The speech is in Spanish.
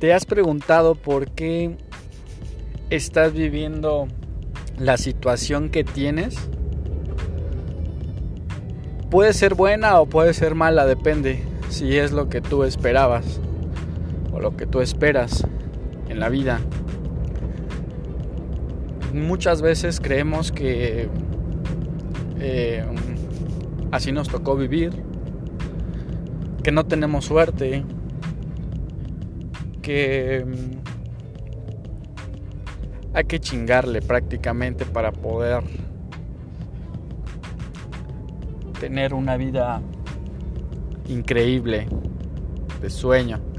¿Te has preguntado por qué estás viviendo la situación que tienes? Puede ser buena o puede ser mala, depende si es lo que tú esperabas o lo que tú esperas en la vida. Muchas veces creemos que eh, así nos tocó vivir, que no tenemos suerte, que mm, hay que chingarle prácticamente para poder tener una vida increíble de sueño.